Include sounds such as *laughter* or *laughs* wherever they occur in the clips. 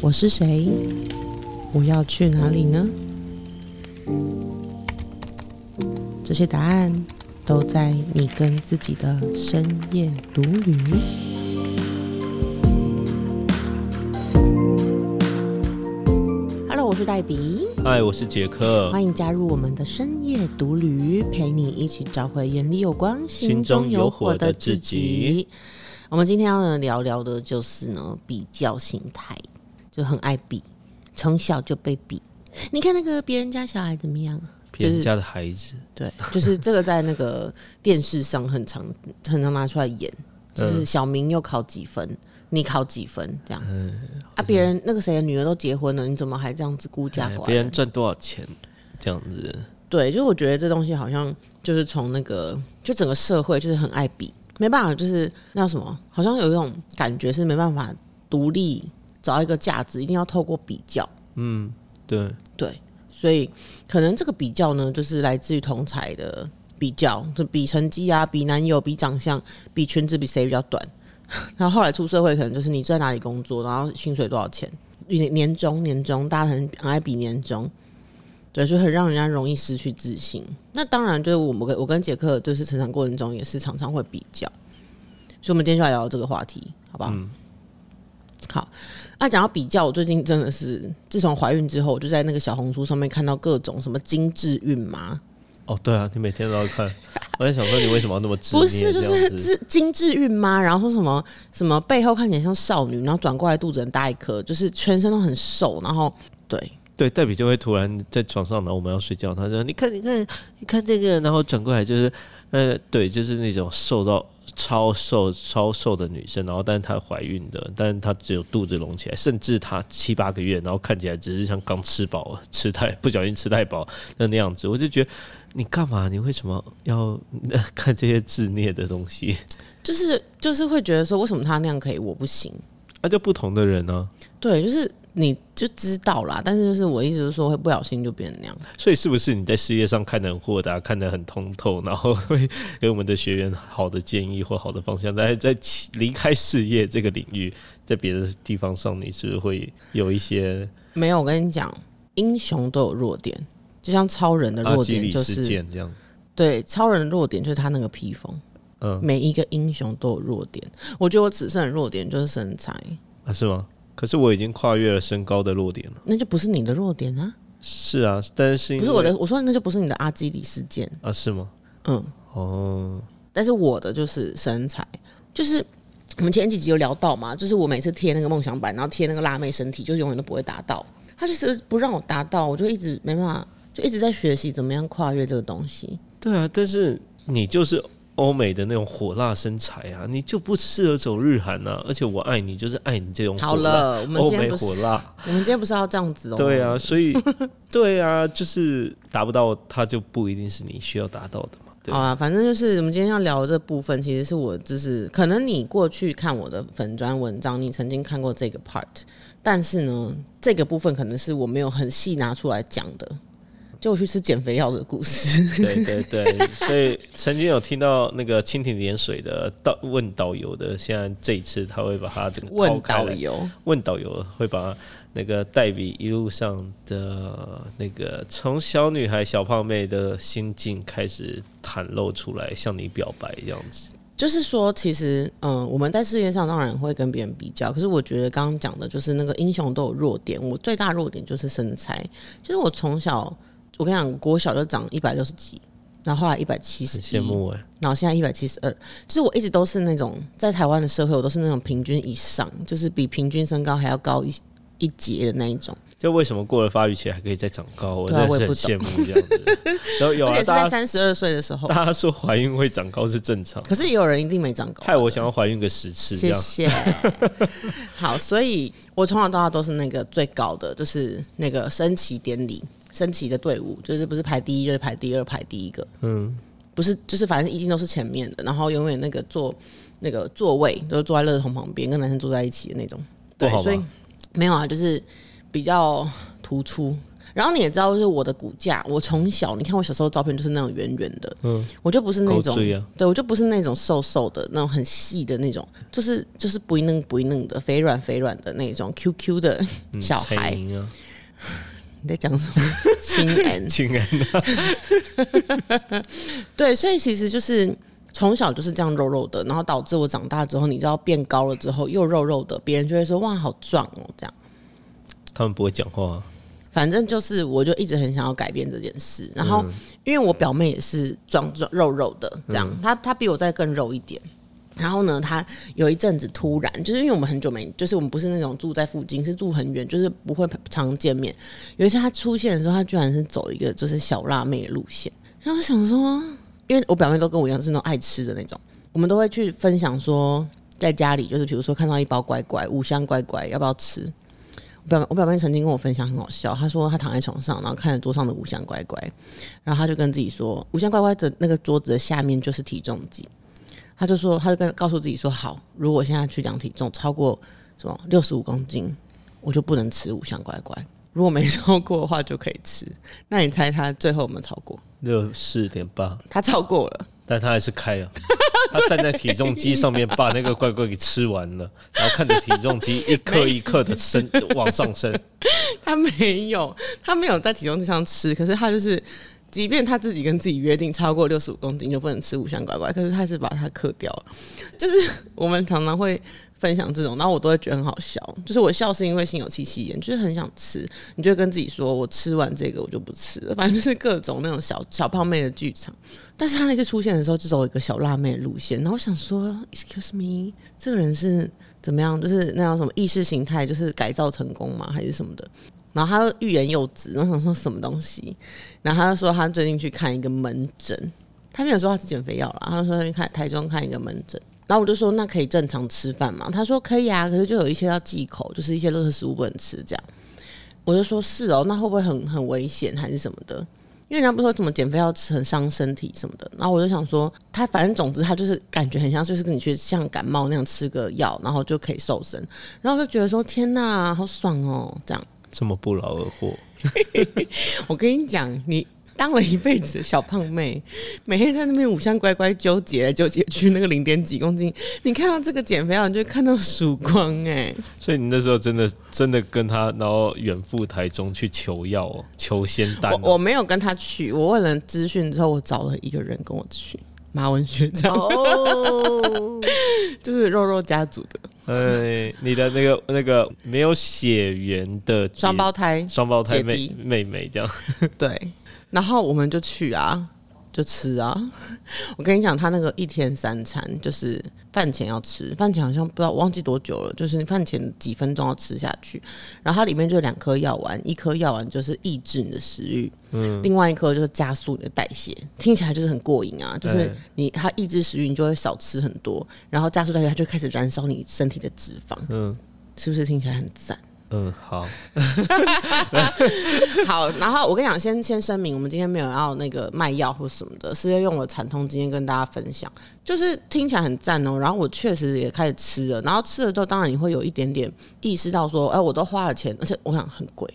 我是谁？我要去哪里呢？这些答案都在你跟自己的深夜独旅。Hello，我是黛比，嗨，我是杰克，欢迎加入我们的深夜独旅，陪你一起找回眼里有光、心中有火的自己。我们今天要聊聊的就是呢，比较心态，就很爱比，从小就被比。你看那个别人家小孩怎么样？别人家的孩子，对，*laughs* 就是这个在那个电视上很常很常拿出来演，就是小明又考几分，你考几分这样。啊，别人那个谁的女儿都结婚了，你怎么还这样子孤家寡人？别人赚多少钱这样子？对，就是我觉得这东西好像就是从那个就整个社会就是很爱比，没办法，就是那什么？好像有一种感觉是没办法独立找一个价值，一定要透过比较。嗯，对对，所以可能这个比较呢，就是来自于同才的比较，就比成绩啊，比男友，比长相，比裙子，比谁比较短。*laughs* 然后后来出社会，可能就是你在哪里工作，然后薪水多少钱，年年终年终，大家很很爱比年终，对，就很让人家容易失去自信。那当然，就是我们跟我跟杰克就是成长过程中也是常常会比较，所以我们今天就来聊这个话题，好不好？好，那讲到比较，我最近真的是自从怀孕之后，我就在那个小红书上面看到各种什么精致孕妈，哦，对啊，你每天都要看。我在想说，你为什么要那么执 *laughs* 不是，就？是精精致孕妈，然后说什么什么背后看起来像少女，然后转过来肚子很大一颗，就是全身都很瘦，然后对对，黛比就会突然在床上，然后我们要睡觉，他说：“你看，你看，你看这个。”然后转过来就是，呃，对，就是那种瘦到超瘦、超瘦的女生，然后但是她怀孕的，但是她只有肚子隆起来，甚至她七八个月，然后看起来只是像刚吃饱，吃太不小心吃太饱的那样子，我就觉得你干嘛？你为什么要 *laughs* 看这些自虐的东西？就是就是会觉得说，为什么他那样可以，我不行？那、就不同的人呢、对，就是你就知道啦，但是就是我意思就是说，会不小心就变成那样。所以是不是你在事业上看得很豁达，看得很通透，然后会给我们的学员好的建议或好的方向？但是在离开事业这个领域，在别的地方上，你是不是会有一些没有，我跟你讲，英雄都有弱点，就像超人的弱点就是件这样？对超人的弱点就是他那个披风。嗯，每一个英雄都有弱点，我觉得我此生的弱点就是身材，啊是吗？可是我已经跨越了身高的弱点了。那就不是你的弱点啊，是啊，但是不是我的，我说那就不是你的阿基里事件，啊？是吗？嗯，哦，但是我的就是身材，就是我们前几集有聊到嘛，就是我每次贴那个梦想版，然后贴那个辣妹身体，就是永远都不会达到，他就是不让我达到，我就一直没办法，就一直在学习怎么样跨越这个东西。对啊，但是你就是欧美的那种火辣身材啊，你就不适合走日韩啊。而且我爱你，就是爱你这种好火辣了，我们欧美今天不是，火辣。我们今天不是要这样子哦。对啊，所以对啊，就是达不到，它就不一定是你需要达到的嘛。对好啊，反正就是我们今天要聊的这部分，其实是我就是可能你过去看我的粉砖文章，你曾经看过这个 part，但是呢，这个部分可能是我没有很细拿出来讲的，就我去吃减肥药的故事。*laughs* 对对对，所以曾经有听到那个蜻蜓点水的导问导游的，现在这一次他会把他整个问导游，问导游会把那个黛比一路上的那个从小女孩小胖妹的心境开始袒露出来，向你表白这样子。就是说，其实嗯，我们在事业上当然会跟别人比较，可是我觉得刚刚讲的就是那个英雄都有弱点，我最大弱点就是身材，就是我从小我跟你讲，国小就长一百六十几。然后后来一百七十很羡慕哎、然后现在一百七十二，就是我一直都是那种在台湾的社会，我都是那种平均以上，就是比平均身高还要高一一截的那一种，就为什么过了发育期还可以再长高？我也不是很羡慕这样子。*laughs* 然后有啊，而且是在大家三十二岁的时候。大家说怀孕会长高是正常，*laughs* 可是也有人一定没长高，害我想要怀孕个十次这谢。谢。*laughs* 好，所以我从小到大都是那个最高的，就是那个升旗典礼、升旗的队伍，就是不是排第一就是排第二、排第一个，嗯，不是就是反正一定都是前面的，然后永远那个坐那个座位都是坐在乐童旁边，跟男生坐在一起的那种。对所以没有啊，就是比较突出。然后你也知道，就是我的骨架，我从小你看我小时候照片就是那种圆圆的，嗯，我就不是那种，对我就不是那种瘦瘦的那种很细的那种，就是就是不一嫩不一嫩的肥软肥软的那种 Q Q 的小孩。你在讲什么？亲 *laughs* 恩，亲恩。*laughs* 对，所以其实就是从小就是这样肉肉的，然后导致我长大之后，你知道变高了之后又肉肉的，别人就会说哇好壮哦这样。他们不会讲话。反正就是，我就一直很想要改变这件事。然后，因为我表妹也是壮壮肉肉的，这样，她她比我再更肉一点。然后呢，他有一阵子突然，就是因为我们很久没，就是我们不是那种住在附近，是住很远，就是不会常见面。有一次他出现的时候，他居然是走一个就是小辣妹的路线。然后想说，因为我表妹都跟我一样是那种爱吃的那种，我们都会去分享说，在家里就是比如说看到一包乖乖五香乖乖，要不要吃？表我表妹曾经跟我分享很好笑，她说她躺在床上，然后看着桌上的五香乖乖，然后她就跟自己说，五香乖乖的那个桌子的下面就是体重计，她就说，他就跟告诉自己说，好，如果现在去量体重超过什么六十五公斤，我就不能吃五香乖乖，如果没超过的话就可以吃。那你猜他最后有没有超过？六四点八，他超过了，但他还是开了。*laughs* 他站在体重机上面，把那个乖乖给吃完了，*laughs* 然后看着体重机一克一克的升往上升。*laughs* 他没有，他没有在体重机上吃，可是他就是，即便他自己跟自己约定超过六十五公斤就不能吃五香乖乖，可是他是把它克掉了。就是我们常常会。分享这种，然后我都会觉得很好笑。就是我笑是因为心有戚戚焉，就是很想吃。你就跟自己说，我吃完这个我就不吃了。反正就是各种那种小小胖妹的剧场。但是他那次出现的时候，就走一个小辣妹路线。然后我想说，Excuse me，这个人是怎么样？就是那样什么意识形态，就是改造成功吗？还是什么的？然后他欲言又止，然后想说什么东西？然后他就说他最近去看一个门诊，他没有说他吃减肥药了，他就说去看台中看一个门诊。然后我就说，那可以正常吃饭吗？他说可以啊，可是就有一些要忌口，就是一些热食物不能吃这样。我就说是哦，那会不会很很危险还是什么的？因为人家不说怎么减肥要吃很伤身体什么的。然后我就想说，他反正总之他就是感觉很像，就是跟你去像感冒那样吃个药，然后就可以瘦身。然后就觉得说，天哪，好爽哦，这样这么不劳而获。*laughs* 我跟你讲，你。当了一辈子小胖妹，每天在那边五香乖乖纠结纠结去那个零点几公斤，你看到这个减肥药，你就看到曙光哎。所以你那时候真的真的跟他，然后远赴台中去求药求仙丹。我我没有跟他去，我问了资讯之后，我找了一个人跟我去，马文学长，*laughs* 就是肉肉家族的。哎，你的那个那个没有血缘的双胞胎。双胞胎妹妹妹这样。对。然后我们就去啊，就吃啊。*laughs* 我跟你讲，他那个一天三餐就是饭前要吃，饭前好像不知道忘记多久了，就是你饭前几分钟要吃下去。然后它里面就两颗药丸，一颗药丸就是抑制你的食欲，嗯，另外一颗就是加速你的代谢。听起来就是很过瘾啊，就是你它抑制食欲，你就会少吃很多，然后加速代谢，它就开始燃烧你身体的脂肪，嗯，是不是听起来很赞？嗯，好，*laughs* 好，然后我跟你讲，先先声明，我们今天没有要那个卖药或什么的，是要用了惨痛经验跟大家分享，就是听起来很赞哦。然后我确实也开始吃了，然后吃了之后，当然你会有一点点意识到说，哎，我都花了钱，而且我想很贵，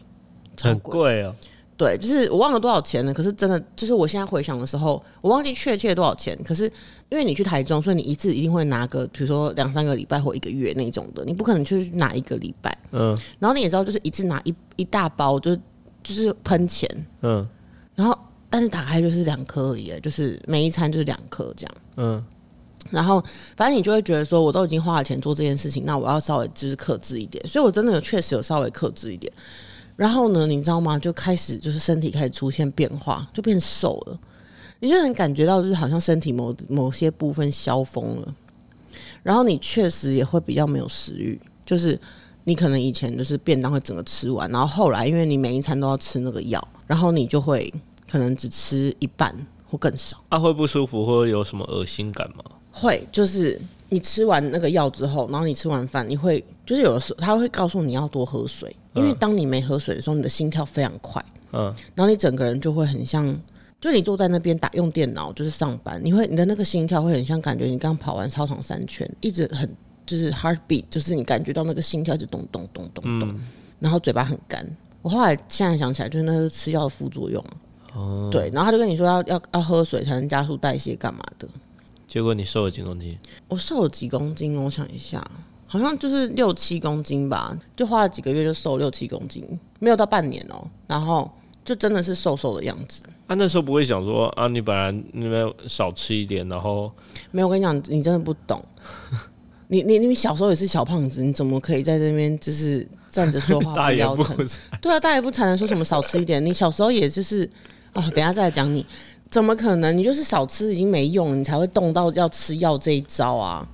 很贵哦。对，就是我忘了多少钱了。可是真的，就是我现在回想的时候，我忘记确切多少钱。可是因为你去台中，所以你一次一定会拿个，比如说两三个礼拜或一个月那种的，你不可能去拿一个礼拜。嗯。然后你也知道，就是一次拿一一大包，就是就是喷钱。嗯。然后，但是打开就是两颗而已，就是每一餐就是两颗这样。嗯。然后，反正你就会觉得说，我都已经花了钱做这件事情，那我要稍微就是克制一点。所以我真的有确实有稍微克制一点。然后呢，你知道吗？就开始就是身体开始出现变化，就变瘦了。你就能感觉到，就是好像身体某某些部分消风了。然后你确实也会比较没有食欲，就是你可能以前就是便当会整个吃完，然后后来因为你每一餐都要吃那个药，然后你就会可能只吃一半或更少。啊，会不舒服或者有什么恶心感吗？会，就是你吃完那个药之后，然后你吃完饭，你会就是有的时候他会告诉你要多喝水。因为当你没喝水的时候，你的心跳非常快，嗯，然后你整个人就会很像，就你坐在那边打用电脑就是上班，你会你的那个心跳会很像，感觉你刚跑完操场三圈，一直很就是 heartbeat，就是你感觉到那个心跳一直咚咚咚咚咚，然后嘴巴很干，我后来现在想起来，就是那是吃药的副作用。哦，对，然后他就跟你说要要要喝水才能加速代谢，干嘛的？结果你瘦了几公斤？我瘦了几公斤？我想一下，好像就是六七公斤吧，就花了几个月就瘦六七公斤，没有到半年哦、然后就真的是瘦瘦的样子。啊，那时候不会想说啊，你本来那边少吃一点，然后没有，我跟你讲，你真的不懂。*laughs* 你你你小时候也是小胖子，你怎么可以在这边就是站着说话 *laughs* 不不腰疼？对啊，大言不惭的说什么少吃一点。你小时候也就是哦，等一下再来讲你，怎么可能？你就是少吃已经没用了，你才会动到要吃药这一招啊！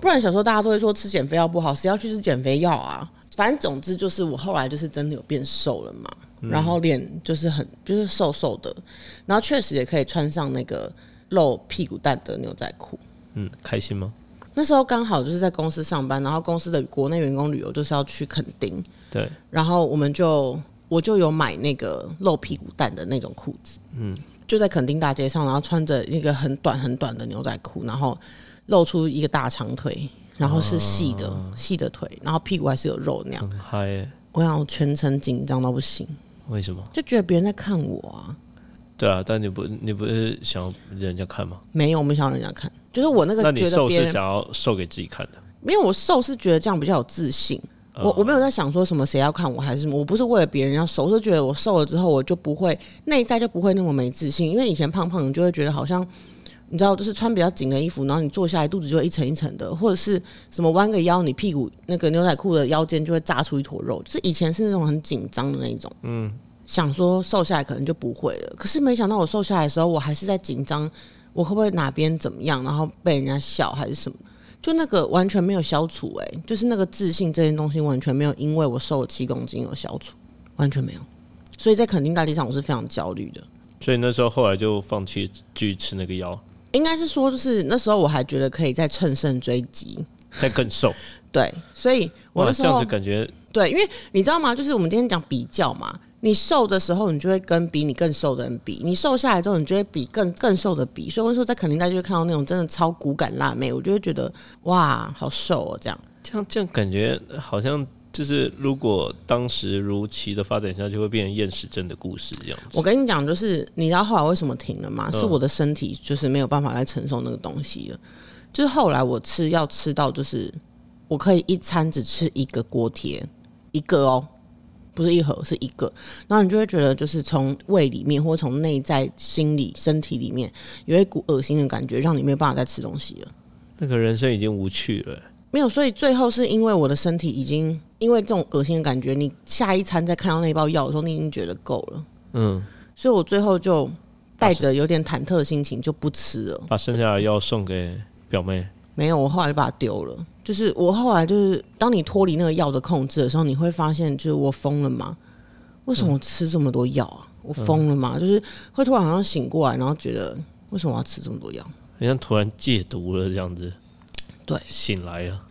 不然小时候大家都会说吃减肥药不好，谁要去吃减肥药啊？反正总之就是我后来就是真的有变瘦了嘛，然后脸就是很就是瘦瘦的，然后确实也可以穿上那个露屁股蛋的牛仔裤。嗯，开心吗？那时候刚好就是在公司上班，然后公司的国内员工旅游就是要去垦丁，对，然后我们就我就有买那个露屁股蛋的那种裤子，嗯，就在垦丁大街上，然后穿着一个很短很短的牛仔裤，然后露出一个大长腿，然后是细的、细的腿，然后屁股还是有肉那样。很嗨耶。我想我全程紧张到不行，为什么？就觉得别人在看我啊，对啊，但你不你不是想要人家看吗？没有，我没想让人家看，就是我那个那你瘦是觉得别人想要瘦给自己看的？没有我瘦是觉得这样比较有自信。我我没有在想说什么谁要看我还是什么我不是为了别人要瘦，我是觉得我瘦了之后我就不会内在就不会那么没自信，因为以前胖胖你就会觉得好像你知道就是穿比较紧的衣服，然后你坐下来肚子就会一层一层的，或者是什么弯个腰，你屁股那个牛仔裤的腰间就会炸出一坨肉，就是以前是那种很紧张的那种，嗯，想说瘦下来可能就不会了，可是没想到我瘦下来的时候，我还是在紧张，我会不会哪边怎么样，然后被人家笑还是什么。就那个完全没有消除、欸，哎，就是那个自信这件东西完全没有因为我瘦了七公斤而消除，完全没有。所以在肯定大地上，我是非常焦虑的。所以那时候后来就放弃继续吃那个药，应该是说，就是那时候我还觉得可以再乘胜追击，再更瘦。*laughs* 对，所以我哇，那时候这样子感觉对，因为你知道吗？就是我们今天讲比较嘛，你瘦的时候，你就会跟比你更瘦的人比；你瘦下来之后，你就会比更更瘦的比。所以我说，在肯定大就会看到那种真的超骨感辣妹，我就会觉得哇，好瘦哦，这样。这样这样感觉好像就是，如果当时如期的发展下，就会变成厌食症的故事这样子。我跟你讲，就是你知道后来为什么停了吗？嗯是我的身体就是没有办法再承受那个东西了。就是后来我吃要吃到，就是我可以一餐只吃一个锅贴，一个哦，不是一盒，是一个。然后你就会觉得，就是从胃里面或从内在、心理、身体里面有一股恶心的感觉，让你没有办法再吃东西了。那个人生已经无趣了。没有，所以最后是因为我的身体已经因为这种恶心的感觉，你下一餐再看到那包药的时候，你已经觉得够了。嗯，所以我最后就带着有点忐忑的心情就不吃了。把剩下的药送给表妹。没有，我后来就把它丢了。就是我后来就是，当你脱离那个药的控制的时候，你会发现，就是我疯了吗？为什么我吃这么多药啊？我疯了吗？就是会突然好像醒过来，然后觉得为什么我要吃这么多药？好像突然戒毒了这样子。对，醒来了。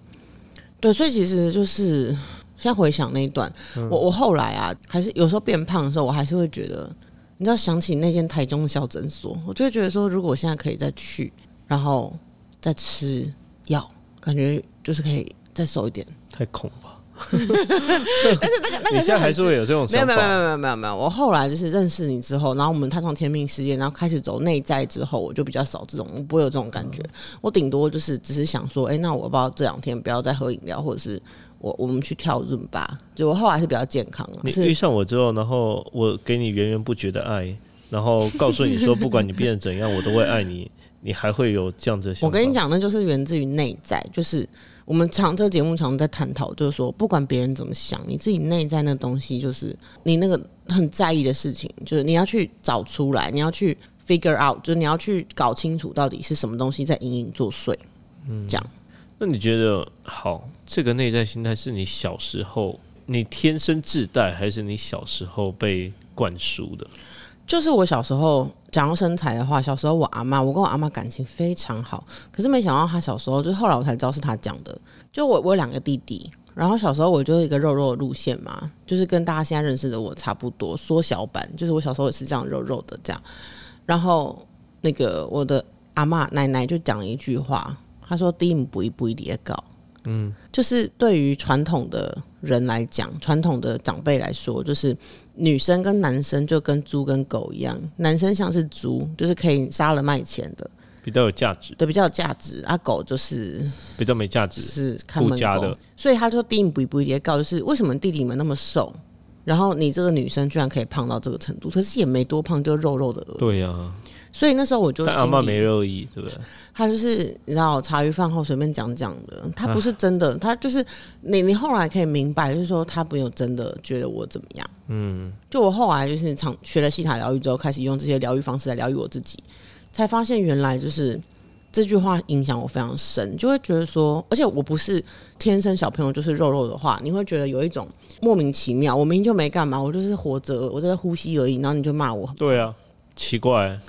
对，所以其实就是现在回想那一段，我我后来啊，还是有时候变胖的时候，我还是会觉得，你知道想起那间台中的小诊所，我就会觉得说，如果我现在可以再去，然后再吃药，感觉就是可以再瘦一点。太恐吧？*laughs* 但是那个那个 *laughs* 你现在还是会有这种？没有没有没有没有没有没有，我后来就是认识你之后，然后我们踏上天命事业，然后开始走内在之后，我就比较少这种，我不会有这种感觉。我顶多就是只是想说，哎、那我要不要这两天不要再喝饮料，或者是我我们去跳润吧？就我后来是比较健康了，你遇上我之后，然后我给你源源不绝的爱，然后告诉你说，不管你变得怎样，我都会爱你。你还会有这样子？我跟你，讲，那就是源自于内在，就是我们常这个节目常在探讨，就是说不管别人怎么想，你自己内在那东西，就是你那个很在意的事情，就是你要去找出来，你要去 figure out，就是你要去搞清楚到底是什么东西在隐隐作祟。嗯，这样那你觉得好？这个内在心态是你小时候你天生自带，还是你小时候被灌输的？就是我小时候讲到身材的话，小时候我阿妈，我跟我阿妈感情非常好，可是没想到她小时候，就是后来我才知道是她讲的。就我我有两个弟弟，然后小时候我就是一个肉肉的路线嘛，就是跟大家现在认识的我差不多，缩小版，就是我小时候也是这样肉肉的这样。然后那个我的阿妈奶奶就讲了一句话，她说：“第一不一不一的搞。”嗯，就是对于传统的人来讲，传统的长辈来说，就是女生跟男生就跟猪跟狗一样，男生像是猪，就是可以杀了卖钱的，比较有价值，对，比较有价值。啊，狗就是比较没价值，是看门狗顾家的。所以他就第一步一步也告，就是为什么弟弟们那么瘦，然后你这个女生居然可以胖到这个程度，可是也没多胖，就肉肉的而已。对呀、所以那时候我就但阿妈没肉意，对不对？他就是你知道茶余饭后随便讲讲的，他不是真的，他就是你你后来可以明白，就是说他没有真的觉得我怎么样。嗯，就我后来就是常学了西塔疗愈之后，开始用这些疗愈方式来疗愈我自己，才发现原来就是这句话影响我非常深，就会觉得说，而且我不是天生小朋友就是肉肉的话，你会觉得有一种莫名其妙，我明明就没干嘛，我就是活着，我在呼吸而已，然后你就骂我，对啊，奇怪，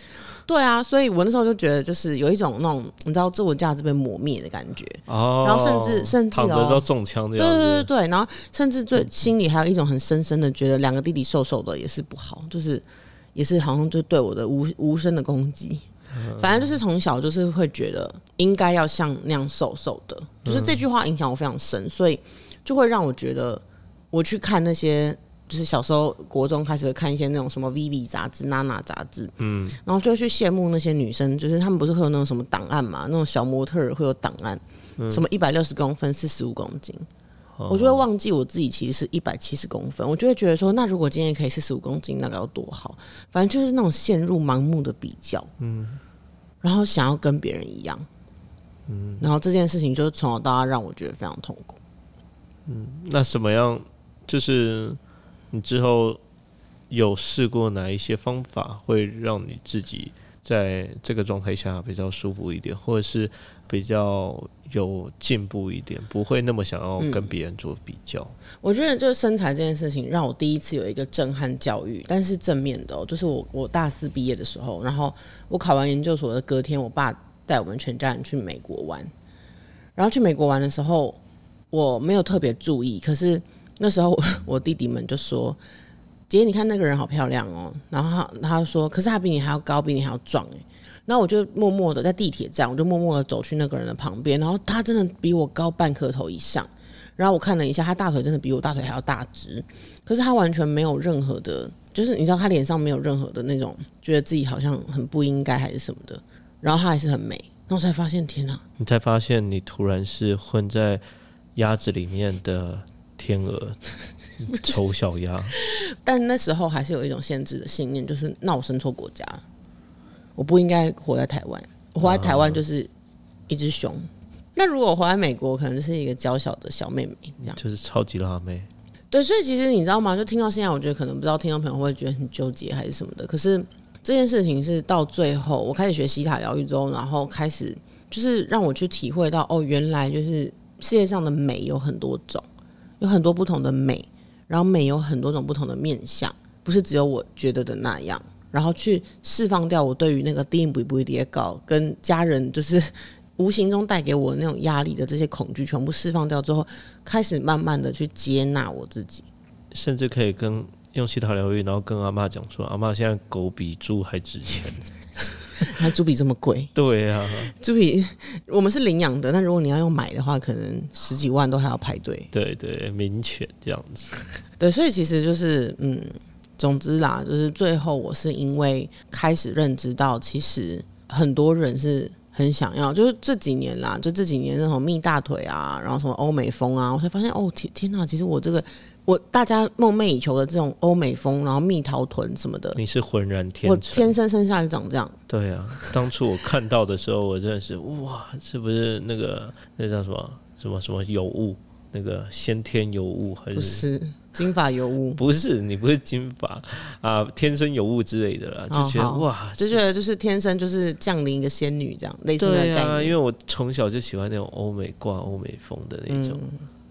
对啊，所以我那时候就觉得，就是有一种那种你知道自我价值被磨灭的感觉。哦，然后甚至甚至躺着哦都中枪这对对对对，然后甚至最心里还有一种很深深的觉得，两个弟弟瘦瘦的也是不好，就是也是好像就对我的无无声的攻击。反正就是从小就是会觉得应该要像那样瘦瘦的，就是这句话影响我非常深，所以就会让我觉得我去看那些。就是小时候国中开始会看一些那种什么 Vivi 杂志、娜娜杂志，嗯，然后就会去羡慕那些女生，就是她们不是会有那种什么档案嘛，那种小模特儿会有档案，什么一百六十公分、四十五公斤，我就会忘记我自己其实是一百七十公分，我就会觉得说，那如果今天可以四十五公斤，那该有多好。反正就是那种陷入盲目的比较，嗯，然后想要跟别人一样，嗯，然后这件事情就是从小到大让我觉得非常痛苦。嗯那什么样？就是你之后有试过哪一些方法会让你自己在这个状态下比较舒服一点，或者是比较有进步一点，不会那么想要跟别人做比较？我觉得就是身材这件事情，让我第一次有一个震撼教育，但是正面的、哦，就是我我大四毕业的时候，然后我考完研究所的隔天，我爸带我们全家人去美国玩，然后去美国玩的时候，我没有特别注意，可是那时候我 *laughs* 我弟弟们就说：“姐，你看那个人好漂亮哦。”然后他他说：“可是他比你还要高，比你还要壮哎。”然后我就默默的在地铁站，我就默默的走去那个人的旁边，然后他真的比我高半颗头以上。然后我看了一下，他大腿真的比我大腿还要大只，可是他完全没有任何的，就是你知道他脸上没有任何的那种觉得自己好像很不应该还是什么的，然后他还是很美。然后我才发现，天哪！你才发现你突然是混在鸭子里面的天鹅，*laughs* 丑小鸭。但那时候还是有一种限制的信念，就是那我生错国家了，我不应该活在台湾，我活在台湾就是一只熊。那如果我活在美国，可能就是一个娇小的小妹妹这样。就是超级辣妹，对，所以其实你知道吗？就听到现在，我觉得可能不知道听众朋友会觉得很纠结还是什么的。可是这件事情是到最后，我开始学西塔疗愈之后，然后开始就是让我去体会到，哦，原来就是世界上的美有很多种，有很多不同的美，然后美有很多种不同的面相，不是只有我觉得的那样。然后去释放掉我对于那个低音不不跌稿跟家人就是无形中带给我那种压力的这些恐惧，全部释放掉之后，开始慢慢的去接纳我自己。甚至可以跟用其他疗愈，然后跟阿妈讲说，阿妈现在狗比猪还值钱。*laughs* 还猪比这么贵，对啊，猪比我们是领养的，但如果你要用买的话，可能十几万都还要排队。对对，民犬这样子。*laughs* 对，所以其实就是嗯，总之啦，就是最后我是因为开始认知到，其实很多人是很想要，就是这几年啦，就这几年那种蜜大腿啊，然后什么欧美风啊，我才发现哦，天天哪，其实我这个我大家梦寐以求的这种欧美风，然后蜜桃臀什么的，你是浑然天我成。天生生下来就长这样。对啊，当初我看到的时候，我真的是哇，是不是那个那叫什么什么什么尤物？那个先天尤物还不是？是金发尤物，不是你不是金发啊，天生尤物之类的啦，就觉得、哦哇，就觉得就是天生就是降临一个仙女这样类似的概念。因为我从小就喜欢那种欧美挂欧美风的那种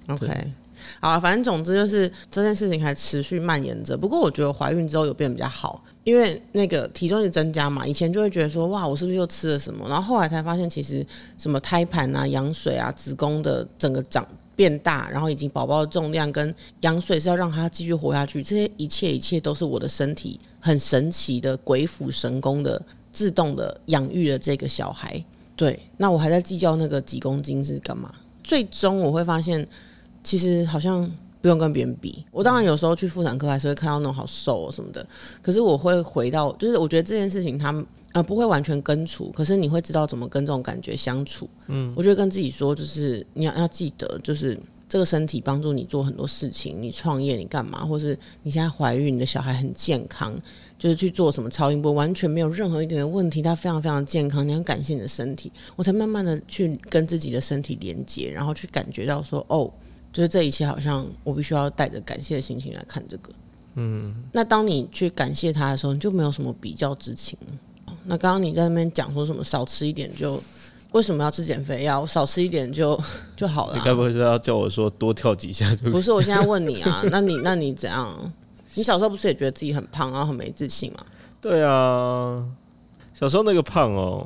，OK，好了，反正总之就是这件事情还持续蔓延着。不过我觉得怀孕之后有变比较好，因为那个体重是增加嘛。以前就会觉得说哇，我是不是又吃了什么？然后后来才发现，其实什么胎盘啊、羊水啊、子宫的整个长变大，然后以及宝宝的重量跟羊水是要让它继续活下去，这些一切一切都是我的身体很神奇的鬼斧神工的自动的养育了这个小孩。对，那我还在计较那个几公斤是干嘛？最终我会发现，其实好像不用跟别人比。我当然有时候去妇产科还是会看到那种好瘦哦什么的，可是我会回到，就是我觉得这件事情他们呃不会完全根除，可是你会知道怎么跟这种感觉相处。嗯，我觉得跟自己说，就是你要要记得，就是这个身体帮助你做很多事情，你创业你干嘛，或是你现在怀孕，你的小孩很健康。就是去做什么超音波，完全没有任何一点的问题，他非常非常健康。你要感谢你的身体，我才慢慢的去跟自己的身体连接，然后去感觉到说，哦，就是这一切好像我必须要带着感谢的心情来看这个。嗯，那当你去感谢他的时候，你就没有什么比较之情。那刚刚你在那边讲说什么少吃一点就为什么要吃减肥药？少吃一点就就好了。你该不会是要叫我说多跳几下？不是，我现在问你啊，*laughs* 那你那你怎样？你小时候不是也觉得自己很胖，然后很没自信吗？对啊，小时候那个胖哦，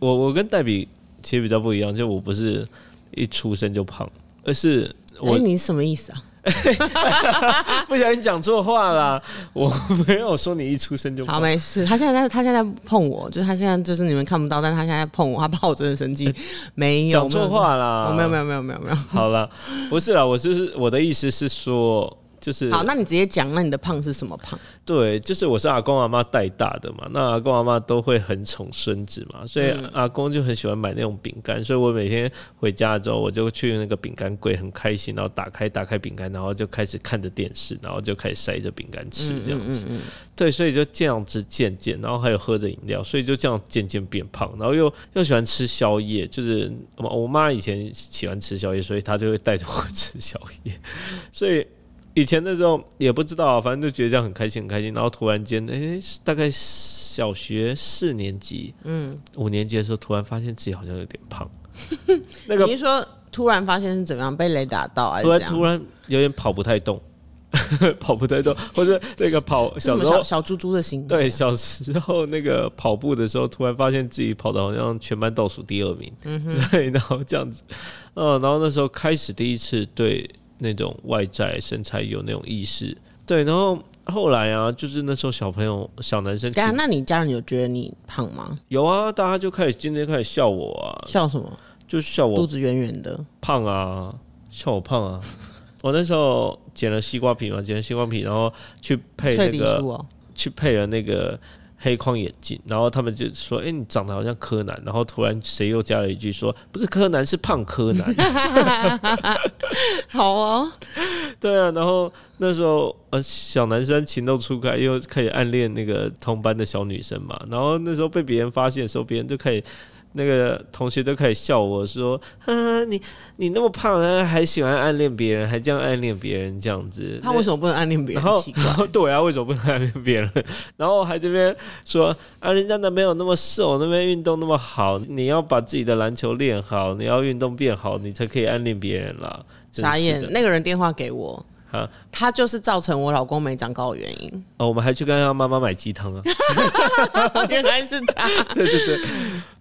我我跟黛比其实比较不一样，就我不是一出生就胖，而是我你什么意思啊？*laughs* 不小心讲错话了，我 *laughs* 没有说你一出生就好，没事。他现在在他现在碰我，就是他现在就是你们看不到，但他现在碰我，他怕我真的生气，没有讲错话啦，没有没有没有没有没有。好了，不是啦，我就是我的意思是说。就是好，那你直接讲，那你的胖是什么胖？对，就是我是阿公阿妈带大的嘛，那阿公阿妈都会很宠孙子嘛，所以阿公就很喜欢买那种饼干，所以我每天回家之后，我就去那个饼干柜，很开心，然后打开打开饼干，然后就开始看着电视，然后就开始塞着饼干吃这样子。对，所以就这样子渐渐，然后还有喝着饮料，所以就这样渐渐变胖，然后又又喜欢吃宵夜，就是我妈以前喜欢吃宵夜，所以她就会带着我吃宵夜，*laughs* 所以。以前的时候也不知道，反正就觉得这样很开心很开心。然后突然间，哎，大概小学四年级，嗯，五年级的时候，突然发现自己好像有点胖。*laughs* 那个你说突然发现是怎样被雷打到，突然突然有点跑不太动，*laughs* 跑不太动，或者那个跑小时候小猪猪的心，对，小时候那个跑步的时候，突然发现自己跑的好像全班倒数第二名，嗯对，然后这样子，嗯，然后那时候开始第一次对。那种外在身材有那种意识，对，然后后来啊，就是那时候小朋友小男生，那你家人有觉得你胖吗？有啊，大家就开始今天开始笑我啊，笑什么？就笑我肚子圆圆的，胖啊，笑我胖啊。*laughs* 我那时候剪了西瓜皮嘛，剪了西瓜皮，然后去配那个，去配了那个。黑框眼镜，然后他们就说：“哎，你长得好像柯南。”然后突然谁又加了一句说：“不是柯南，是胖柯南。*laughs* ” *laughs* 好啊，对啊。然后那时候呃，小男生情窦初开，又开始暗恋那个同班的小女生嘛。然后那时候被别人发现的时候，别人就开始。那个同学都开始笑我说：“ *laughs* 呵，你你那么胖，还喜欢暗恋别人，还这样暗恋别人这样子。他为什么不能暗恋别人？奇怪，对啊，为什么不能暗恋别人？*laughs* 然后还这边说啊，人家男朋友那么瘦，那边运动那么好，你要把自己的篮球练好，你要运动变好，你才可以暗恋别人啦。傻眼，那个人电话给我，他就是造成我老公没长高的原因。哦，我们还去跟他妈妈买鸡汤啊，*laughs* 原来是他。对对对。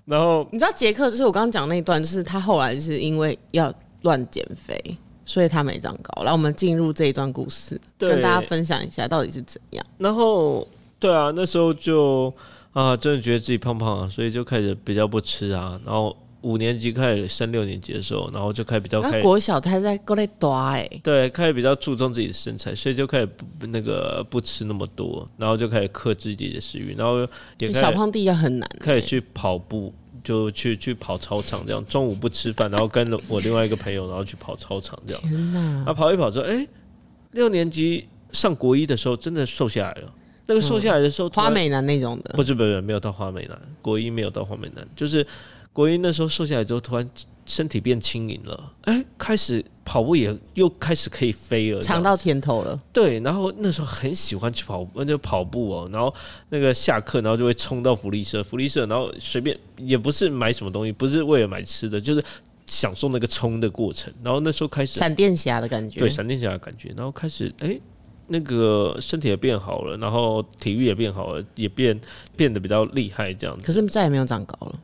然后你知道杰克就是我刚刚讲那一段，就是他后来是因为要乱减肥，所以他没长高。来，我们进入这一段故事，跟大家分享一下到底是怎样。然后，对啊，那时候就啊，真的觉得自己胖胖啊，所以就开始比较不吃啊。然后五年级开始升六年级的时候，然后就开始比较开国小他在过来大哎，对，开始比较注重自己的身材，所以就开始不那个不吃那么多，然后就开始克制自己的食欲，然后也小胖弟也很难，开始去跑步。就去去跑操场，这样中午不吃饭，然后跟我另外一个朋友，然后去跑操场，这样。天哪！啊，跑一跑之后，哎，六年级上国一的时候，真的瘦下来了。那个瘦下来的时候，花美男那种的，不是不是没有到花美男，国一没有到花美男，就是国英那时候瘦下来之后，突然。身体变轻盈了，哎，开始跑步也又开始可以飞了，尝到甜头了。对，然后那时候很喜欢去跑，那就跑步哦。然后那个下课，然后就会冲到福利社，福利社，然后随便也不是买什么东西，不是为了买吃的，就是享受那个冲的过程。然后那时候开始闪电侠的感觉，对，闪电侠的感觉。然后开始哎，那个身体也变好了，然后体育也变好了，也变变得比较厉害这样子。可是再也没有长高了，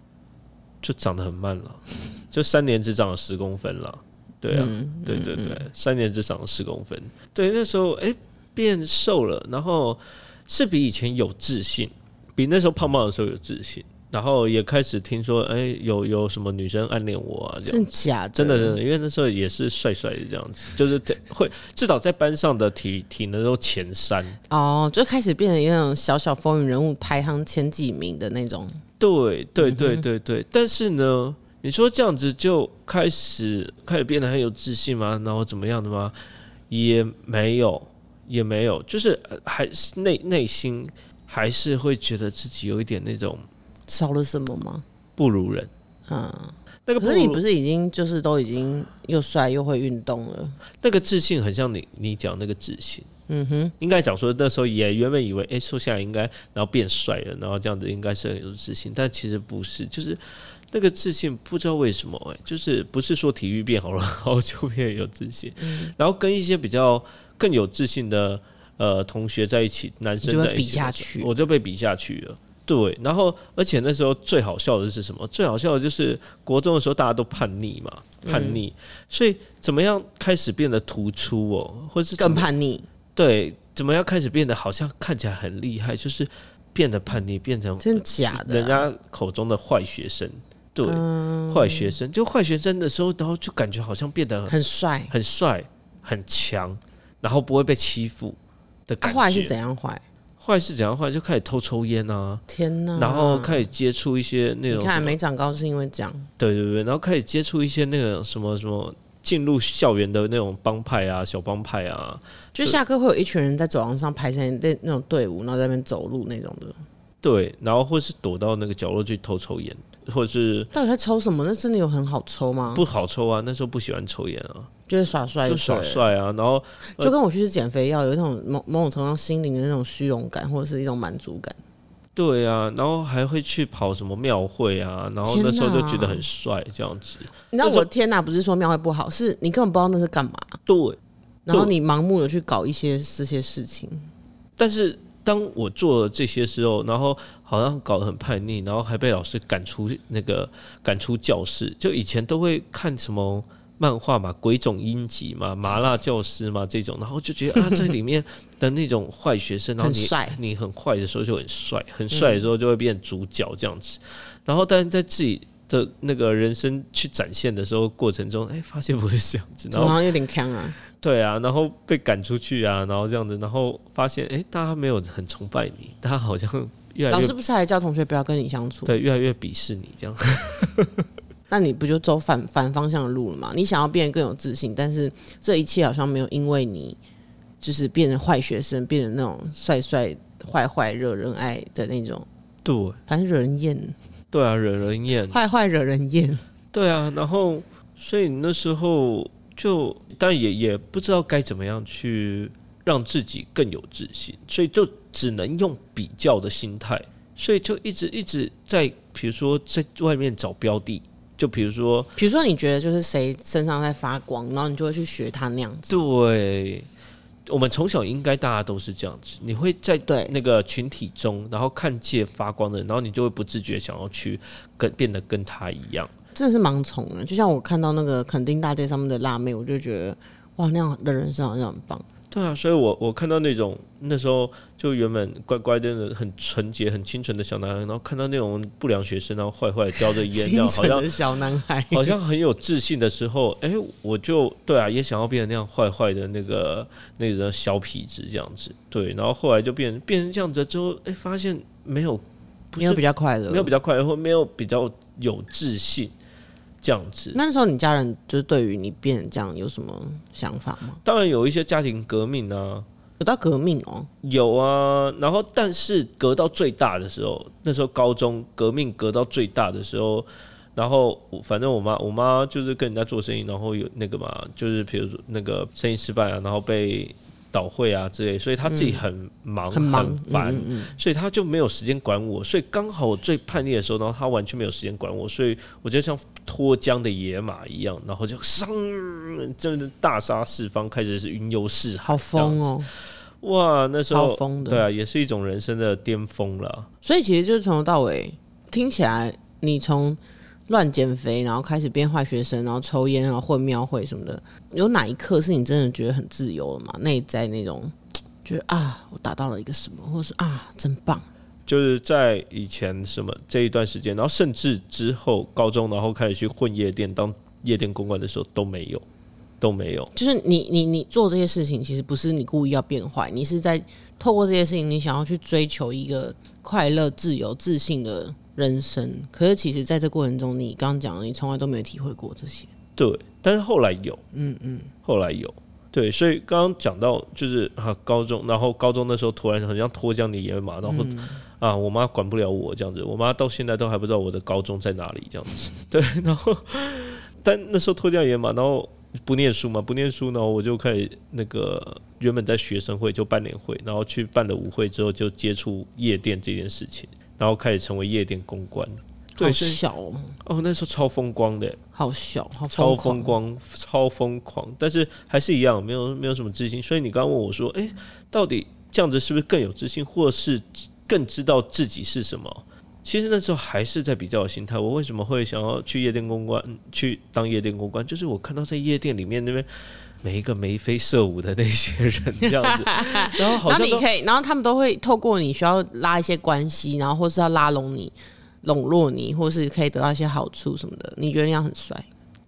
就长得很慢了。*laughs* 就三年只长了十公分了，对啊，对对对，三年只长了十公分。对，那时候哎变瘦了，然后是比以前有自信，比那时候胖胖的时候有自信。然后也开始听说，哎，有有什么女生暗恋我啊？这样真假的？真的真的，因为那时候也是帅帅的这样子，就是会至少在班上的体体能都前三。哦，就开始变成一种小小风云人物，排行前几名的那种。对对对对对，但是呢，你说这样子就开始开始变得很有自信吗？然后怎么样的吗？也没有，也没有，就是还是内内心还是会觉得自己有一点那种少了什么吗？不如人。嗯，那个可是你不是已经就是都已经又帅又会运动了？那个自信很像你你讲那个自信。嗯哼，应该讲说那时候也原本以为，哎，瘦下来应该然后变帅了，然后这样子应该是很有自信，但其实不是，就是那个自信不知道为什么，哎，就是不是说体育变好了，然后就变有自信，然后跟一些比较更有自信的呃同学在一起，男生在一起比下去，我就被比下去了。对，然后而且那时候最好笑的是什么？最好笑的就是国中的时候大家都叛逆嘛，叛逆，所以怎么样开始变得突出哦，或者是更叛逆。对，怎么样开始变得好像看起来很厉害，就是变得叛逆，变成真假的，人家口中的坏学生。对，坏学生就坏学生的时候，然后就感觉好像变得很帅、很帅、很强，然后不会被欺负的感觉。坏是怎样坏？坏是怎样坏？就开始偷抽烟啊！天哪！然后开始接触一些那种，你看没长高是因为这样。对对对，然后开始接触一些那个什么什么。进入校园的那种帮派啊，小帮派啊，就下课会有一群人在走廊上排成那那种队伍，然后在那边走路那种的。对，然后或是躲到那个角落去偷抽烟，或者是到底在抽什么？那真的有很好抽吗？不好抽啊，那时候不喜欢抽烟啊，就是耍帅，就耍帅啊。然后就跟我去吃减肥药，有一种某某种程度上心灵的那种虚荣感，或者是一种满足感。对啊，然后还会去跑什么庙会啊，然后那时候就觉得很帅，这样子。你知道我天哪，不是说庙会不好，是你根本不知道那是干嘛。对，然后你盲目的去搞一些这些事情。但是当我做了这些时候，然后好像搞得很叛逆，然后还被老师赶出那个赶出教室。就以前都会看什么。漫画嘛，鬼冢英吉嘛，*laughs* 麻辣教师嘛，这种，然后就觉得啊，*laughs* 在里面的那种坏学生，然后你你很坏的时候就很帅，很帅的时候就会变主角这样子。然后，但是在自己的那个人生去展现的时候过程中，哎，发现不是这样子，然后好像有点坑啊。对啊，然后被赶出去啊，然后这样子，然后发现哎，大家没有很崇拜你，大家好像越来越老师不是还叫同学不要跟你相处？对，越来越鄙视你这样。*laughs* 那你不就走反反方向的路了吗？你想要变得更有自信，但是这一切好像没有因为你就是变成坏学生，变成那种帅帅坏坏惹人爱的那种，对，反正惹人厌。对啊，惹人厌，坏坏惹人厌。对啊，然后所以那时候就，但也也不知道该怎么样去让自己更有自信，所以就只能用比较的心态，所以就一直一直在，比如说在外面找标的。就比如说，比如说，你觉得就是谁身上在发光，然后你就会去学他那样子。对，我们从小应该大家都是这样子。你会在对那个群体中，然后看见发光的人，然后你就会不自觉想要去跟变得跟他一样。真的是盲从了，就像我看到那个垦丁大街上面的辣妹，我就觉得哇，那样的人生好像很棒。对啊，所以我我看到那种那时候就原本乖乖的、很纯洁、很清纯的小男孩，然后看到那种不良学生，然后坏坏叼着烟，*laughs* 这样好像小男孩，好像很有自信的时候，哎，我就对啊，也想要变成那样坏坏的那个那个小痞子这样子。对，然后后来就变变成这样子之后，哎，发现没有，没有比较快乐，没有比较快乐，或没有比较有自信。这样子，那时候你家人就是对于你变成这样有什么想法吗？当然有一些家庭革命啊，有到革命哦，有啊。然后，但是隔到最大的时候，那时候高中革命隔到最大的时候，然后反正我妈我妈就是跟人家做生意，然后有那个嘛，就是比如说那个生意失败啊，然后被。导会啊之类，所以他自己很忙很烦，所以他就没有时间管我。所以刚好我最叛逆的时候，然后他完全没有时间管我，所以我就像脱缰的野马一样，然后就上，真的大杀四方，开始是云游四海，好疯哦！哇，那时候疯的，对啊，也是一种人生的巅峰了。所以其实就是从头到尾听起来，你从。乱减肥，然后开始变坏学生，然后抽烟，然后混庙会什么的。有哪一刻是你真的觉得很自由了吗？内在那种，*tsk* 觉得啊，我达到了一个什么，或者是啊，真棒。就是在以前什么这一段时间，然后甚至之后高中，然后开始去混夜店当夜店公关的时候都没有，都没有。就是你你你做这些事情，其实不是你故意要变坏，你是在透过这些事情，你想要去追求一个快乐、自由、自信的人生。可是其实在这过程中，你刚刚讲的，你从来都没有体会过这些。对，但是后来有，嗯嗯，后来有。对，所以刚刚讲到就是啊，高中，然后高中那时候突然很像脱缰的野马，然后、啊，我妈管不了我这样子，我妈到现在都还不知道我的高中在哪里这样子。*laughs* 对，然后但那时候脱缰野马，然后不念书嘛，不念书，然后我就开始那个原本在学生会就办年会，然后去办了舞会之后就接触夜店这件事情，然后开始成为夜店公关。对，好所以小哦，哦，那时候超风光的，好小，好超。风光、超疯狂，但是还是一样，没有没有什么自信。所以你刚刚问我说：“诶，到底这样子是不是更有自信，或是更知道自己是什么？”其实那时候还是在比较的心态。我为什么会想要去夜店公关，去当夜店公关？就是我看到在夜店里面那边每一个眉飞色舞的那些人这样子，*laughs* 然后好像然后你可以，然后他们都会透过你需要拉一些关系，然后或是要拉拢你、笼络你，或是可以得到一些好处什么的。你觉得那样很帅？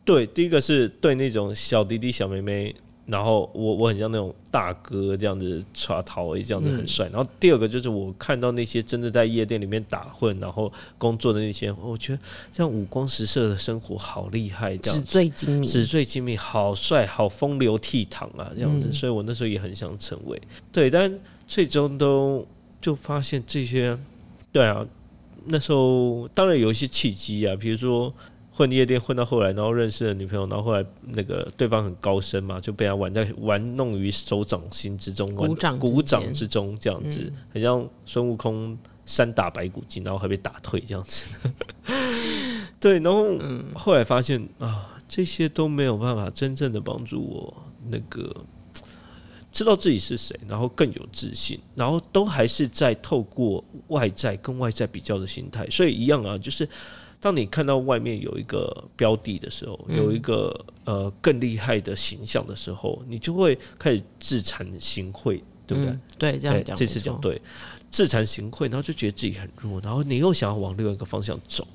对，第一个是对那种小弟弟、小妹妹，然后我我很像那种大哥这样子耍逃这样子很帅。然后第二个就是我看到那些真的在夜店里面打混，然后工作的那些，我觉得像五光十色的生活好厉害，这纸样醉金迷。纸醉金迷，好帅，好风流倜傥啊，这样子。所以我那时候也很想成为，对，但最终都就发现这些，对啊，那时候当然有一些契机啊，比如说混夜店混到后来，然后认识了女朋友，然后后来那个对方很高深嘛，就被他玩在玩弄于手掌心之中，玩鼓掌之鼓掌之中，这样子，很像孙悟空三打白骨精，然后还被打退这样子。*laughs* 对，然后后来发现啊，这些都没有办法真正的帮助我那个知道自己是谁，然后更有自信，然后都还是在透过外在跟外在比较的心态，所以一样啊，就是当你看到外面有一个标的的时候，有一个呃更厉害的形象的时候，你就会开始自惭形秽，对不对？嗯，对，这样哎讲、这次讲，对，自惭形秽，然后就觉得自己很弱，然后你又想要往另外一个方向走，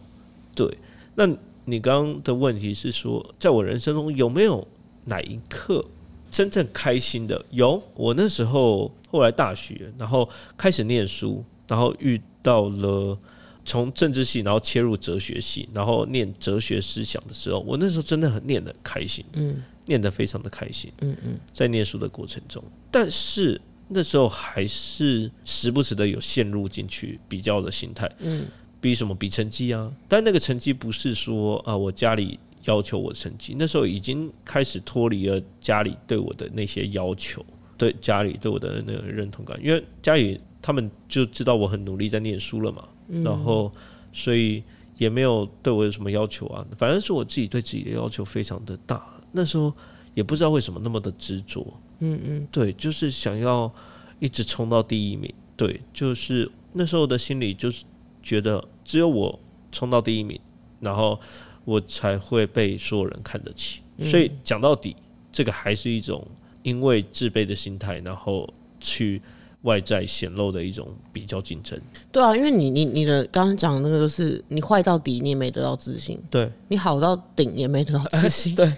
对。那你刚刚的问题是说，在我人生中有没有哪一刻真正开心的？有，我那时候后来大学，然后开始念书，然后遇到了从政治系，然后切入哲学系，然后念哲学思想的时候，我那时候真的很念得开心，嗯。念得非常的开心。嗯嗯，在念书的过程中，但是那时候还是时不时的有陷入进去比较的心态，嗯，比什么比成绩啊？但那个成绩不是说啊，我家里要求我成绩，那时候已经开始脱离了家里对我的那些要求，对家里对我的那个认同感，因为家里他们就知道我很努力在念书了嘛，然后所以也没有对我有什么要求啊，反正是我自己对自己的要求非常的大，那时候也不知道为什么那么的执着，嗯嗯，对，就是想要一直冲到第一名。对，就是那时候的心里就是觉得只有我冲到第一名，然后我才会被所有人看得起。所以讲到底，这个还是一种因为自卑的心态，然后去外在显露的一种比较竞争。对啊，因为你你你的刚刚讲的那个，就是你坏到底，你也没得到自信；对，你好到顶，也没得到自信。*laughs* 对，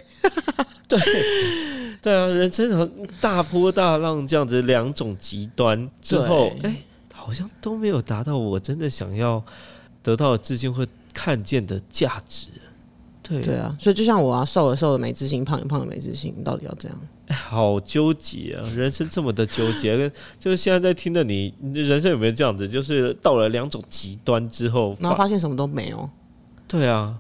对，对啊，人生好大波大浪这样子两种极端之后，对哎、好像都没有达到我真的想要得到的自信会看见的价值。对，对啊，所以就像我啊，瘦了瘦了没自信，胖了胖了没自信，你到底要怎样？哎 *laughs* 好纠结啊！人生这么的纠结，跟 *laughs* 就是现在在听的你，人生有没有这样子？就是到了两种极端之后，然后发现什么都没有，对啊，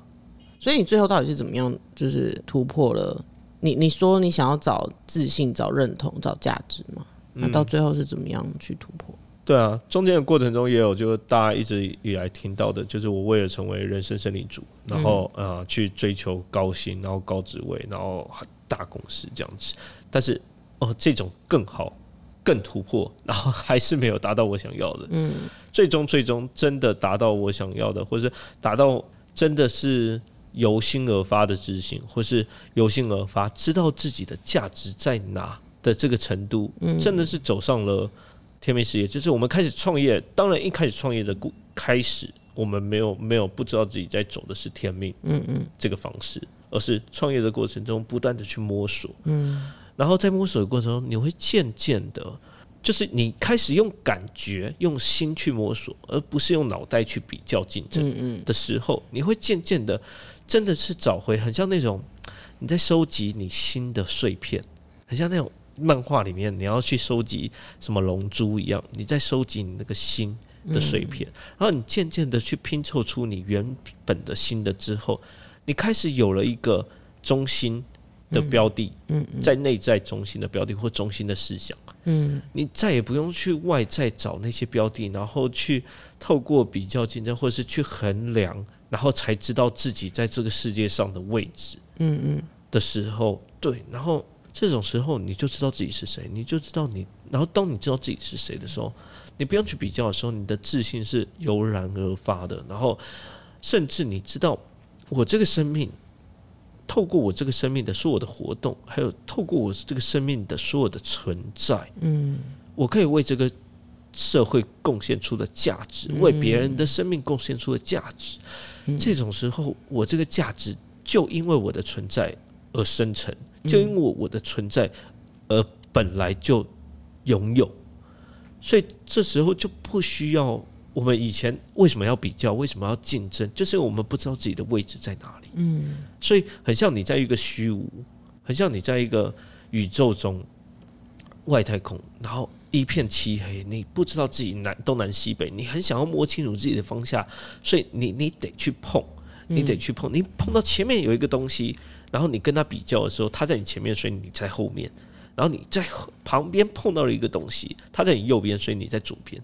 所以你最后到底是怎么样？就是突破了你你说你想要找自信、找认同、找价值嘛？那到最后是怎么样去突破？对啊，中间的过程中也有，就是大家一直以来听到的，就是我为了成为人生胜利组，然后、呃去追求高薪，然后高职位，然后很大公司这样子。但是哦，这种更好、更突破，*laughs* 然后还是没有达到我想要的。嗯，最终最终真的达到我想要的，或是达到真的是由心而发的自信，或是由心而发知道自己的价值在哪的这个程度，真的是走上了。天命事业，就是我们开始创业。当然，一开始创业的故开始，我们没有没有不知道自己在走的是天命，嗯嗯，这个方式，而是创业的过程中不断的去摸索，嗯，然后在摸索的过程中，你会渐渐的，就是你开始用感觉、用心去摸索，而不是用脑袋去比较竞争的时候，你会渐渐的，真的是找回很像那种你在收集你心的碎片，很像那种。漫画里面，你要去收集什么龙珠一样，你在收集你那个心的碎片，然后你渐渐的去拼凑出你原本的新的之后，你开始有了一个中心的标的，嗯，在内在中心的标的或中心的思想，嗯，你再也不用去外在找那些标的，然后去透过比较竞争或者是去衡量，然后才知道自己在这个世界上的位置，嗯嗯的时候，对，然后。这种时候，你就知道自己是谁，你就知道你。然后，当你知道自己是谁的时候，你不用去比较的时候，你的自信是油然而发的。然后，甚至你知道，我这个生命，透过我这个生命的所有的活动，还有透过我这个生命的所有的存在，嗯，我可以为这个社会贡献出的价值，为别人的生命贡献出的价值。这种时候，我这个价值就因为我的存在而生成。就因为我我的存在，而本来就拥有，所以这时候就不需要我们以前为什么要比较，为什么要竞争？就是我们不知道自己的位置在哪里。嗯，所以很像你在一个虚无，很像你在一个宇宙中外太空，然后一片漆黑，你不知道自己南东南西北，你很想要摸清楚自己的方向，所以你你得去碰，你得去碰，你碰到前面有一个东西。然后你跟他比较的时候，他在你前面，所以你在后面；然后你在旁边碰到了一个东西，它在你右边，所以你在左边。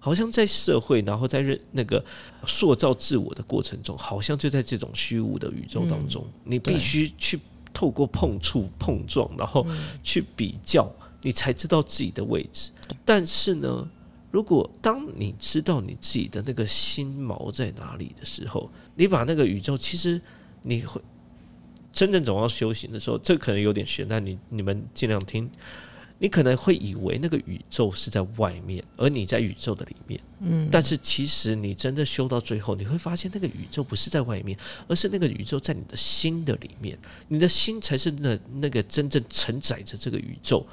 好像在社会，然后在认那个塑造自我的过程中，好像就在这种虚无的宇宙当中，你必须去透过碰触、碰撞，然后去比较，你才知道自己的位置。但是呢，如果当你知道你自己的那个心锚在哪里的时候，你把那个宇宙，其实你会。真正总要修行的时候，这可能有点悬，但你你们尽量听。你可能会以为那个宇宙是在外面，而你在宇宙的里面。嗯，但是其实你真的修到最后，你会发现那个宇宙不是在外面，而是那个宇宙在你的心的里面。你的心才是那那个真正承载着这个宇宙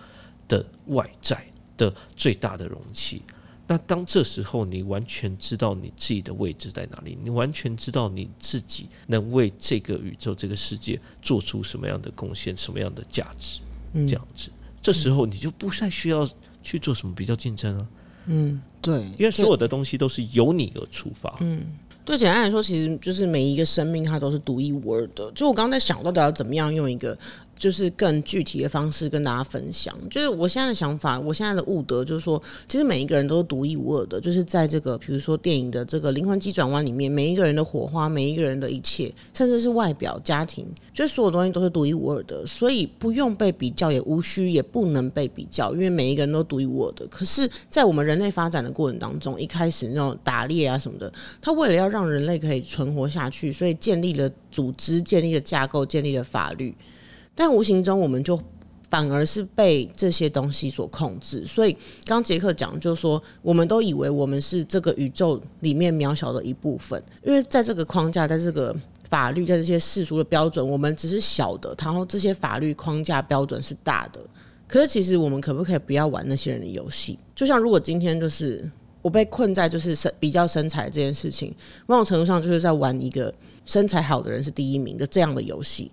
的外在的最大的容器。那当这时候，你完全知道你自己的位置在哪里，你完全知道你自己能为这个宇宙、这个世界做出什么样的贡献、什么样的价值，这样子，这时候你就不再需要去做什么比较竞争啊。嗯，对，因为所有的东西都是由你而出发。嗯，对，简单来说，其实就是每一个生命它都是独一无二的。就我刚刚在想，到底要怎么样用一个。就是更具体的方式跟大家分享。就是我现在的想法，我现在的悟得就是说，其实每一个人都是独一无二的。就是在这个，比如说电影的这个灵魂急转弯里面，每一个人的火花，每一个人的一切，甚至是外表、家庭，就是所有东西都是独一无二的。所以不用被比较，也无需，也不能被比较，因为每一个人都独一无二的。可是，在我们人类发展的过程当中，一开始那种打猎啊什么的，他为了要让人类可以存活下去，所以建立了组织，建立了架构，建立了法律。但无形中，我们就反而是被这些东西所控制。所以，刚杰克讲，就是说，我们都以为我们是这个宇宙里面渺小的一部分，因为在这个框架，在这个法律，在这些世俗的标准，我们只是小的。然后，这些法律框架标准是大的。可是，其实我们可不可以不要玩那些人的游戏？就像如果今天就是我被困在就是身比较身材这件事情，某种程度上就是在玩一个身材好的人是第一名的这样的游戏。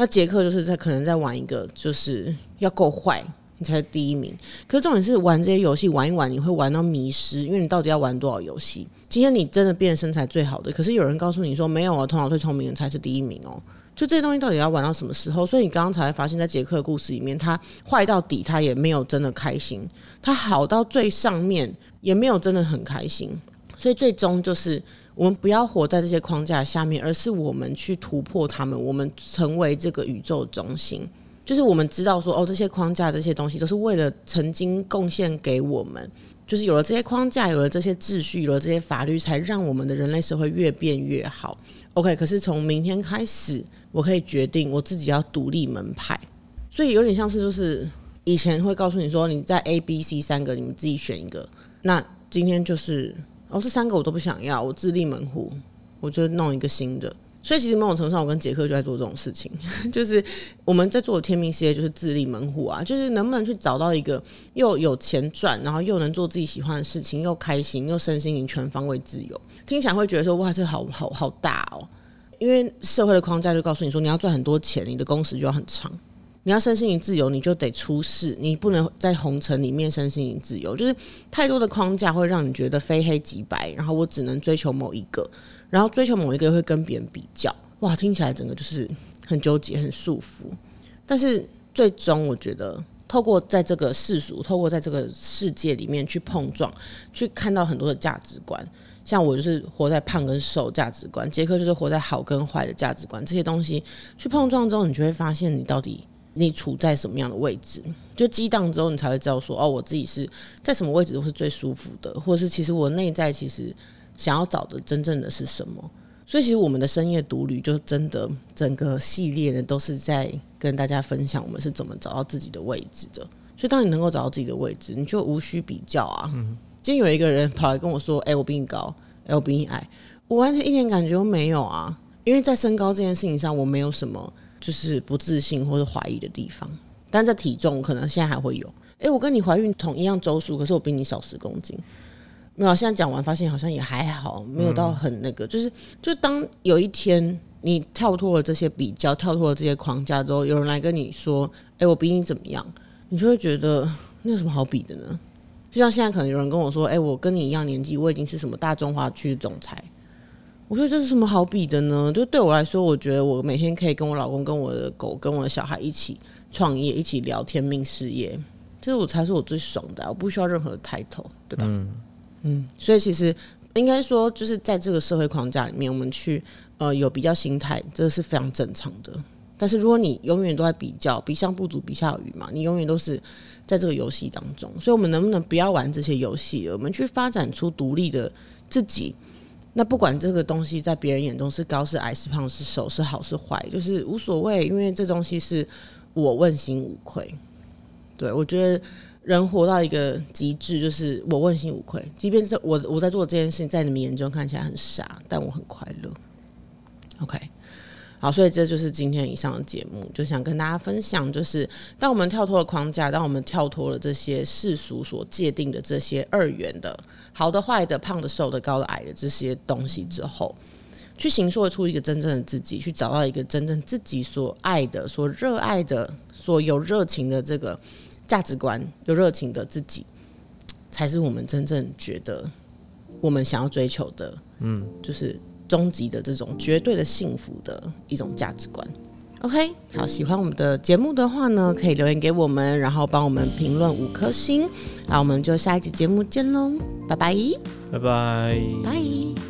那杰克就是在可能在玩一个，就是要够坏，你才是第一名。可是重点是玩这些游戏玩一玩，你会玩到迷失，因为你到底要玩多少游戏？今天你真的变身材最好的，可是有人告诉你说没有啊，头脑最聪明的才是第一名哦。就这些东西到底要玩到什么时候？所以你刚刚才发现，在杰克的故事里面，他坏到底，他也没有真的开心；他好到最上面，也没有真的很开心。所以最终就是。我们不要活在这些框架下面，而是我们去突破他们，我们成为这个宇宙中心。就是我们知道说，哦，这些框架、这些东西都是为了曾经贡献给我们。就是有了这些框架，有了这些秩序，有了这些法律，才让我们的人类社会越变越好。OK，可是从明天开始，我可以决定我自己要独立门派。所以有点像是就是。以前会告诉你说，你在 A、B、C 三个，你们自己选一个。那今天就是哦，这三个我都不想要，我自立门户，我就弄一个新的。所以其实某种程度上，我跟杰克就在做这种事情，*laughs* 就是我们在做的天命事业就是自立门户啊，就是能不能去找到一个又有钱赚，然后又能做自己喜欢的事情，又开心又身心灵全方位自由。听起来会觉得说哇，这好好好大哦，因为社会的框架就告诉你说，你要赚很多钱，你的工时就要很长。你要身心灵自由，你就得出世，你不能在红尘里面身心灵自由。就是太多的框架会让你觉得非黑即白，然后我只能追求某一个，然后追求某一个会跟别人比较，哇，听起来整个就是很纠结、很束缚。但是最终，我觉得透过在这个世俗，透过在这个世界里面去碰撞，去看到很多的价值观。像我就是活在胖跟瘦价值观，杰克就是活在好跟坏的价值观。这些东西去碰撞之后，你就会发现你到底。你处在什么样的位置？就激荡之后，你才会知道说，哦，我自己是在什么位置都是最舒服的，或者是其实我内在其实想要找的真正的是什么？所以，其实我们的深夜独旅就真的整个系列呢，都是在跟大家分享我们是怎么找到自己的位置的。所以，当你能够找到自己的位置，你就无需比较啊。今天有一个人跑来跟我说：“哎，我比你高，哎，我比你矮。”我完全一点感觉都没有啊，因为在身高这件事情上，我没有什么。就是不自信或者怀疑的地方，但在体重可能现在还会有。诶，我跟你怀孕同一样周数，可是我比你少十公斤。没有，现在讲完发现好像也还好，没有到很那个。就是，就当有一天你跳脱了这些比较，跳脱了这些框架之后，有人来跟你说：“诶，我比你怎么样？”你就会觉得那有什么好比的呢？就像现在可能有人跟我说：“诶，我跟你一样年纪，我已经是什么大中华区总裁。”我觉得这是什么好比的呢？就对我来说，我觉得我每天可以跟我老公、跟我的狗、跟我的小孩一起创业，一起聊天命事业，这是我才是我最爽的。我不需要任何的抬头，对吧？嗯嗯。所以其实应该说，就是在这个社会框架里面，我们去呃有比较心态，这是非常正常的。但是如果你永远都在比较，比上不足，比下有余嘛，你永远都是在这个游戏当中。所以，我们能不能不要玩这些游戏，我们去发展出独立的自己？那不管这个东西在别人眼中是高是矮是胖是瘦是好是坏，就是无所谓，因为这东西是我问心无愧。对我觉得人活到一个极致，就是我问心无愧，即便是我我在做这件事情，在你们眼中看起来很傻，但我很快乐。OK。好，所以这就是今天以上的节目，就想跟大家分享，就是当我们跳脱了框架，当我们跳脱了这些世俗所界定的这些二元的好的、坏的、胖的、瘦的、高的、矮的这些东西之后，去形塑出一个真正的自己，去找到一个真正自己所爱的、所热爱的、所有热情的这个价值观，有热情的自己，才是我们真正觉得我们想要追求的。嗯，就是。终极的这种绝对的幸福的一种价值观。OK，好，喜欢我们的节目的话呢，可以留言给我们，然后帮我们评论五颗星。那我们就下一集节目见喽，拜拜，拜拜，拜。